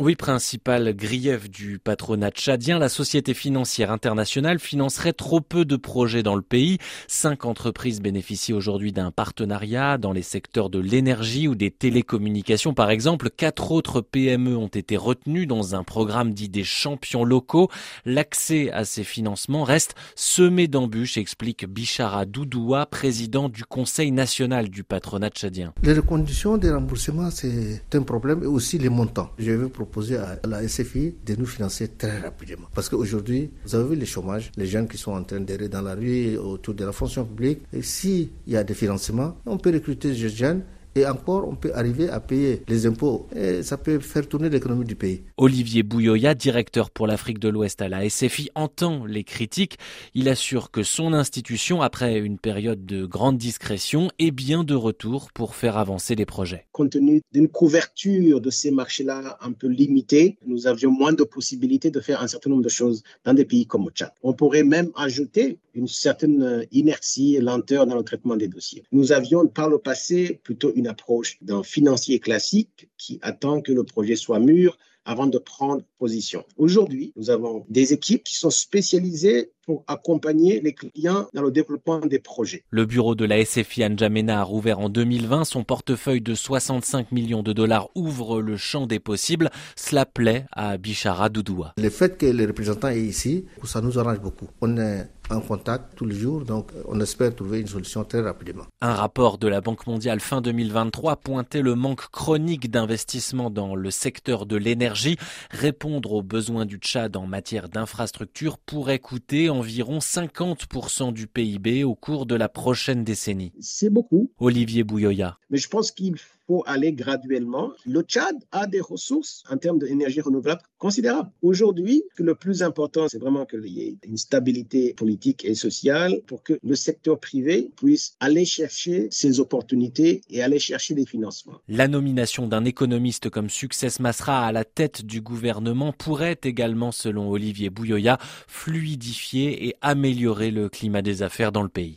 Oui, principal grief du patronat tchadien, la société financière internationale financerait trop peu de projets dans le pays. Cinq entreprises bénéficient aujourd'hui d'un partenariat dans les secteurs de l'énergie ou des télécommunications par exemple. Quatre autres PME ont été retenues dans un programme dit des champions locaux. L'accès à ces financements reste semé d'embûches, explique Bichara Doudoua, président du Conseil national du patronat tchadien. Les conditions de remboursement, c'est un problème et aussi les montants. Proposer à la SFI de nous financer très rapidement. Parce qu'aujourd'hui, vous avez vu le chômage, les jeunes qui sont en train d'errer dans la rue autour de la fonction publique. Et s'il y a des financements, on peut recruter des jeunes et encore on peut arriver à payer les impôts et ça peut faire tourner l'économie du pays. Olivier Bouyoya, directeur pour l'Afrique de l'Ouest à la SFI, entend les critiques. Il assure que son institution, après une période de grande discrétion, est bien de retour pour faire avancer les projets. Compte tenu d'une couverture de ces marchés-là un peu limitée, nous avions moins de possibilités de faire un certain nombre de choses dans des pays comme le Tchad. On pourrait même ajouter une certaine inertie et lenteur dans le traitement des dossiers. Nous avions par le passé plutôt une approche d'un financier classique qui attend que le projet soit mûr avant de prendre position. Aujourd'hui, nous avons des équipes qui sont spécialisées pour accompagner les clients dans le développement des projets. Le bureau de la SFI N'Djamena a rouvert en 2020. Son portefeuille de 65 millions de dollars ouvre le champ des possibles. Cela plaît à Bichara Doudoua. Le fait que les représentants est ici, ça nous arrange beaucoup. On est en contact tous les jours, donc on espère trouver une solution très rapidement. Un rapport de la Banque mondiale fin 2023 pointait le manque chronique d'investissement dans le secteur de l'énergie. Répondre aux besoins du Tchad en matière d'infrastructure pourrait coûter environ 50% du PIB au cours de la prochaine décennie. C'est beaucoup. Olivier Bouyoya. Mais je pense qu'il faut aller graduellement. Le Tchad a des ressources en termes d'énergie renouvelable considérables. Aujourd'hui, le plus important, c'est vraiment qu'il y ait une stabilité politique et sociale pour que le secteur privé puisse aller chercher ses opportunités et aller chercher des financements. La nomination d'un économiste comme Success Masra à la tête du gouvernement pourrait également, selon Olivier Bouyoya, fluidifier et améliorer le climat des affaires dans le pays.